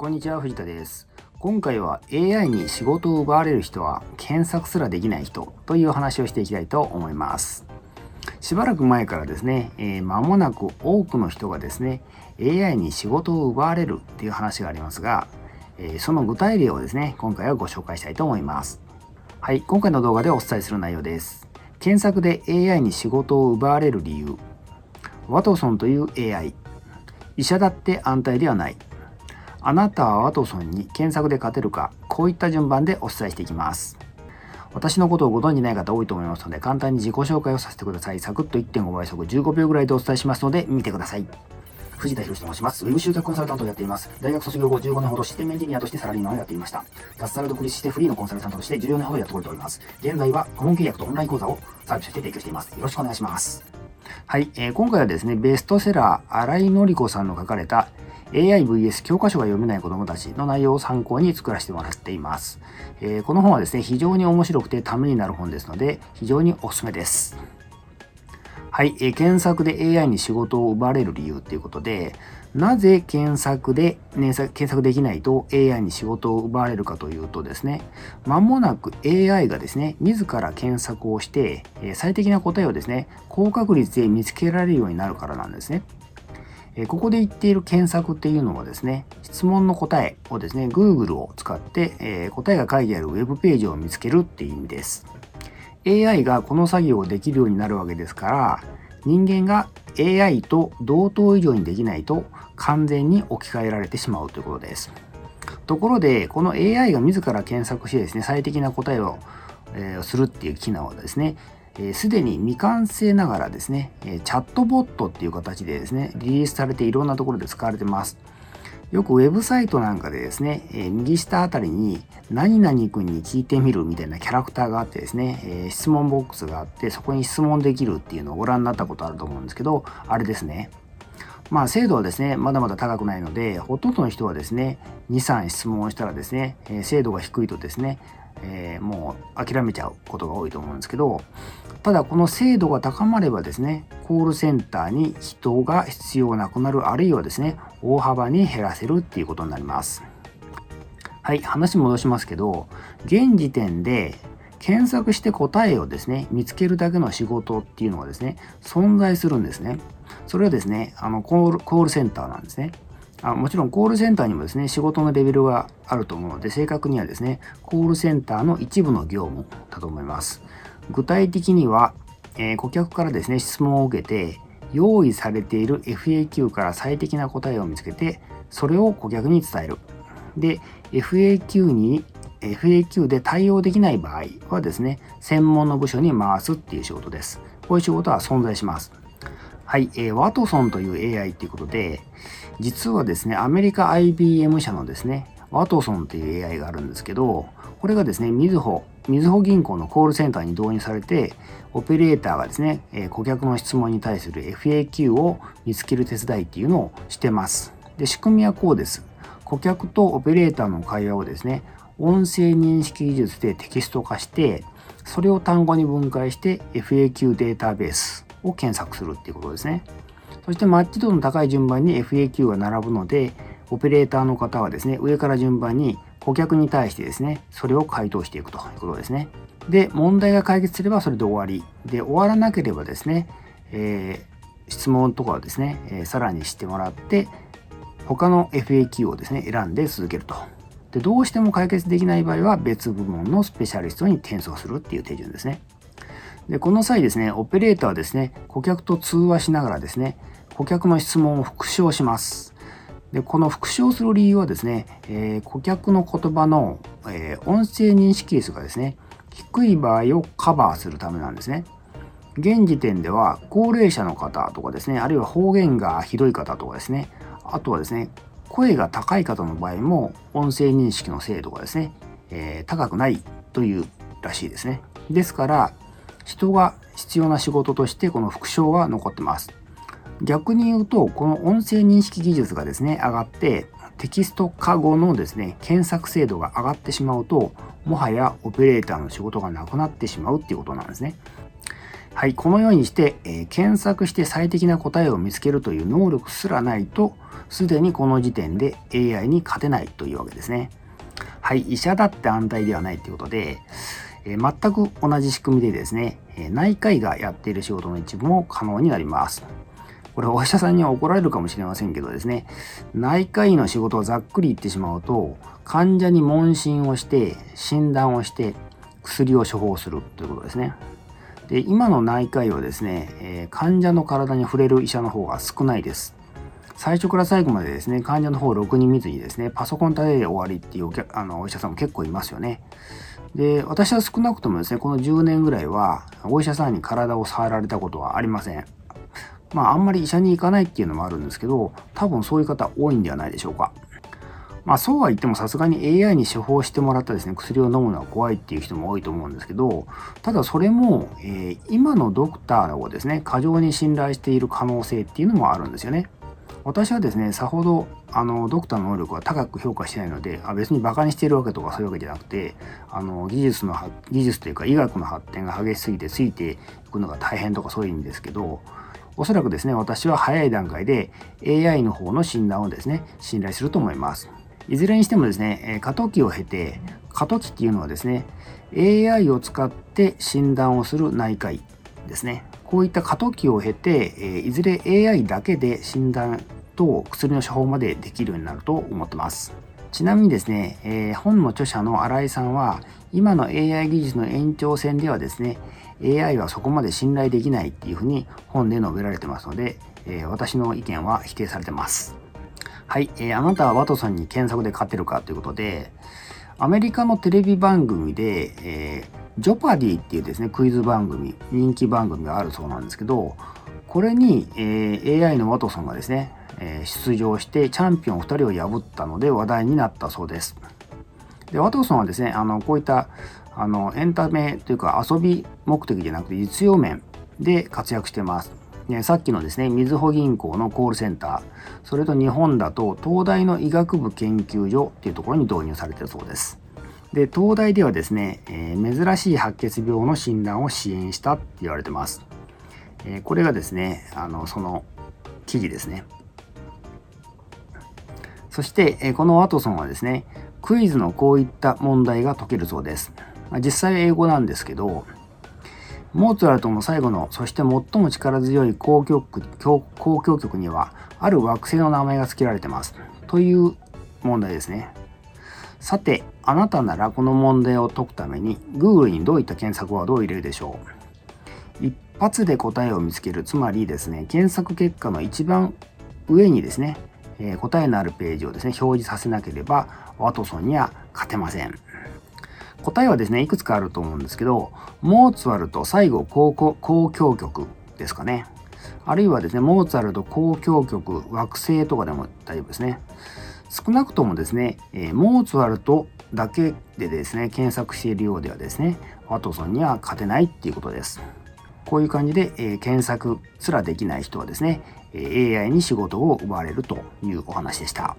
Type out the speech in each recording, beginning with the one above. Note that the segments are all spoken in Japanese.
こんにちは藤田です。今回は AI に仕事を奪われる人は検索すらできない人という話をしていきたいと思います。しばらく前からですね、えー、間もなく多くの人がですね AI に仕事を奪われるっていう話がありますが、えー、その具体例をですね今回はご紹介したいと思います。はい今回の動画でお伝えする内容です。検索で AI に仕事を奪われる理由。ワトソンという AI 医者だって安泰ではない。あなたはワトソンに検索で勝てるかこういった順番でお伝えしていきます私のことをご存じない方多いと思いますので簡単に自己紹介をさせてくださいサクッと1.5倍速15秒ぐらいでお伝えしますので見てください藤田博と申します。ウェブ集客コンサルタントをやっています。大学卒業後15年ほどシステムエンジニアとしてサラリーマンをやっていました。脱サラ独立してフリーのコンサルタントとして14年ほどやっております。現在は顧問契約とオンライン講座をサービスして提供しています。よろしくお願いします。はい、えー、今回はですね、ベストセラー、新井紀子さんの書かれた AIVS 教科書が読めない子供たちの内容を参考に作らせてもらっています。えー、この本はですね、非常に面白くてためになる本ですので、非常におすすめです。はい、えー、検索で AI に仕事を奪われる理由っていうことで、なぜ検索で、ね、検索できないと AI に仕事を奪われるかというとですね、まもなく AI がですね、自ら検索をして、最適な答えをですね、高確率で見つけられるようになるからなんですね。ここで言っている検索っていうのはですね、質問の答えをですね、Google を使って、え答えが書いてある Web ページを見つけるっていう意味です。AI がこの作業をできるようになるわけですから、人間が AI と同等以上にできないと完全に置き換えられてしまうということです。ところで、この AI が自ら検索してですね、最適な答えを、えー、するっていう機能はですね、す、で、に未完成ながらですね、チャットボットっていう形でですね、リリースされていろんなところで使われてます。よくウェブサイトなんかでですね、え、右下あたりに何々君に聞いてみるみたいなキャラクターがあってですね、え、質問ボックスがあってそこに質問できるっていうのをご覧になったことあると思うんですけど、あれですね。まあ精度はですね、まだまだ高くないので、ほとんどの人はですね、2、3質問したらですね、精度が低いとですね、えー、もう諦めちゃうことが多いと思うんですけど、ただこの精度が高まればですね、コールセンターに人が必要なくなる、あるいはですね、大幅に減らせるっていうことになります。はい、話戻しますけど、現時点で検索して答えをですね、見つけるだけの仕事っていうのはですね、存在するんですね。それはですね、あのコールコールセンターなんですね。あもちろんコールセンターにもですね、仕事のレベルがあると思うので、正確にはですね、コールセンターの一部の業務だと思います。具体的には、えー、顧客からですね、質問を受けて、用意されている FAQ から最適な答えを見つけて、それを顧客に伝える。で、FAQ に FAQ で対応できない場合はですね、専門の部署に回すっていう仕事です。こういう仕事は存在します。はい、えー、ワトソンという AI っていうことで、実はですね、アメリカ IBM 社のですね、ワトソンという AI があるんですけど、これがですね、みずほ、みずほ銀行のコールセンターに導入されて、オペレーターがですね、え顧客の質問に対する FAQ を見つける手伝いっていうのをしてます。で、仕組みはこうです。顧客とオペレーターの会話をですね、音声認識技術でテキスト化して、それを単語に分解して FAQ データベースを検索するっていうことですね。そしてマッチ度の高い順番に FAQ が並ぶので、オペレーターの方はですね、上から順番に顧客に対してですね、それを回答していくということですね。で、問題が解決すればそれで終わり。で、終わらなければですね、えー、質問とかをですね、えー、さらにしてもらって、他の FAQ をですね、選んで続けると。で、どうしても解決できない場合は別部門のスペシャリストに転送するっていう手順ですね。で、この際ですね、オペレーターはですね、顧客と通話しながらですね、顧客の質問を復唱します。で、この復唱する理由はですね、えー、顧客の言葉の、えー、音声認識率がですね、低い場合をカバーするためなんですね。現時点では高齢者の方とかですね、あるいは方言がひどい方とかですね、あとはですね、声が高い方の場合も音声認識の精度がですね、えー、高くないというらしいですね。ですから、人が必要な仕事としてこの副唱が残ってます。逆に言うと、この音声認識技術がですね、上がって、テキスト化後のですね、検索精度が上がってしまうと、もはやオペレーターの仕事がなくなってしまうっていうことなんですね。はい、このようにして、えー、検索して最適な答えを見つけるという能力すらないと、すでにこの時点で AI に勝てないというわけですね。はい、医者だって安泰ではないということで、えー、全く同じ仕組みでですね、え内科医がやっている仕事の一部も可能になります。これお医者さんには怒られるかもしれませんけどですね、内科医の仕事をざっくり言ってしまうと、患者に問診をして、診断をして、薬を処方するということですね。で今の内科医はですね、え、患者の体に触れる医者の方が少ないです。最初から最後までですね、患者の方をろくに見ずにですね、パソコン立てで終わりっていうあのお医者さんも結構いますよね。で、私は少なくともですね、この10年ぐらいは、お医者さんに体を触られたことはありません。まあ、あんまり医者に行かないっていうのもあるんですけど、多分そういう方多いんではないでしょうか。まあそうは言ってもさすがに AI に処方してもらったですね、薬を飲むのは怖いっていう人も多いと思うんですけど、ただそれも、えー、今のドクターをですね、過剰に信頼している可能性っていうのもあるんですよね。私はですね、さほどあのドクターの能力は高く評価してないので、あ別にバカにしているわけとかそういうわけじゃなくて、あの技術の技術というか医学の発展が激しすぎてついていくのが大変とかそういうんですけど、おそらくですね、私は早い段階で AI の方の診断をですね、信頼すると思います。いずれにしてもですね、過渡期を経て、過渡期っていうのはですね、AI を使って診断をする内科医ですね。こういった過渡期を経て、えいずれ AI だけで診断と薬の処方までできるようになると思ってます。ちなみにですね、えー、本の著者の新井さんは、今の AI 技術の延長線ではですね、AI はそこまで信頼できないっていうふうに本で述べられてますので、えー、私の意見は否定されてます。はい、えー、あなたはワトソンに検索で勝てるかということで、アメリカのテレビ番組で、えー、ジョパディっていうですね、クイズ番組、人気番組があるそうなんですけど、これに、えー、AI のワトソンがですね、えー、出場してチャンピオン2人を破ったので話題になったそうです。で、ワトソンはですね、あの、こういったあのエンタメというか遊び目的じゃなくて実用面で活躍してます。ね、さっきのですね、みずほ銀行のコールセンター、それと日本だと東大の医学部研究所っていうところに導入されてるそうです。で、東大ではですね、えー、珍しい白血病の診断を支援したって言われてます。えー、これがですね、あの、その記事ですね。そして、え、このワトソンはですね、クイズのこういった問題が解けるそうです。まあ、実際英語なんですけど、モーツァルトの最後の、そして最も力強い交響曲交響曲には、ある惑星の名前が付けられてます。という問題ですね。さて、あなたならこの問題を解くために、Google にどういった検索ワードを入れるでしょう？一発で答えを見つける、つまりですね、検索結果の一番上にですね、えー、答えのあるページをですね、表示させなければ、ワトソンには勝てません。答えはですね、いくつかあると思うんですけど、モーツァルト最後交響曲ですかね。あるいはですね、モーツァルト交響曲惑星とかでも大丈夫ですね。少なくともですね、えー、モーツァルトだけでですね、検索しているようではですね、ワトソンには勝てないっていうことです。こういう感じで、えー、検索すらできない人はですね、AI に仕事を奪われるというお話でした。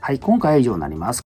はい、今回は以上になります。